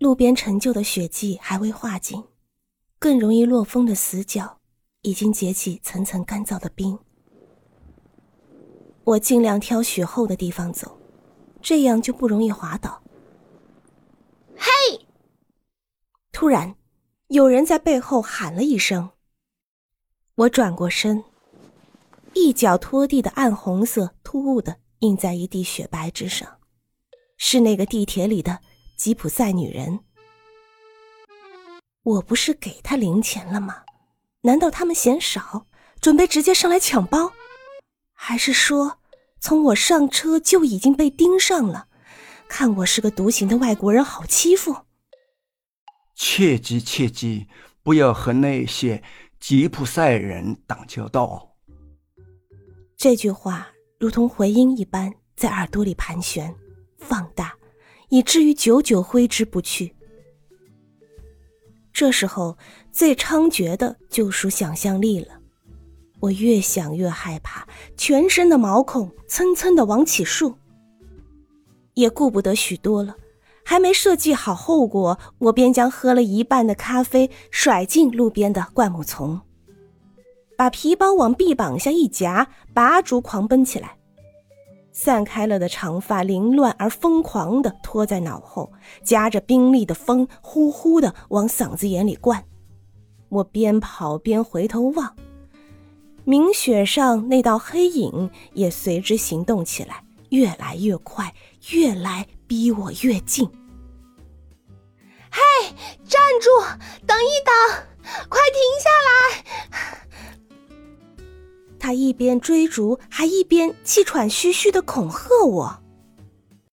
路边陈旧的血迹还未化尽，更容易落风的死角已经结起层层干燥的冰。我尽量挑雪厚的地方走，这样就不容易滑倒。嘿！突然，有人在背后喊了一声。我转过身，一脚拖地的暗红色突兀的印在一地雪白之上，是那个地铁里的吉普赛女人。我不是给他零钱了吗？难道他们嫌少，准备直接上来抢包？还是说，从我上车就已经被盯上了，看我是个独行的外国人，好欺负？切记切记，不要和那些吉普赛人打交道。这句话如同回音一般在耳朵里盘旋、放大，以至于久久挥之不去。这时候最猖獗的就属想象力了。我越想越害怕，全身的毛孔蹭蹭的往起竖。也顾不得许多了，还没设计好后果，我便将喝了一半的咖啡甩进路边的灌木丛，把皮包往臂膀下一夹，拔足狂奔起来。散开了的长发凌乱而疯狂的拖在脑后，夹着冰厉的风，呼呼的往嗓子眼里灌。我边跑边回头望。明雪上那道黑影也随之行动起来，越来越快，越来逼我越近。嘿，站住！等一等，快停下来！他一边追逐，还一边气喘吁吁的恐吓我。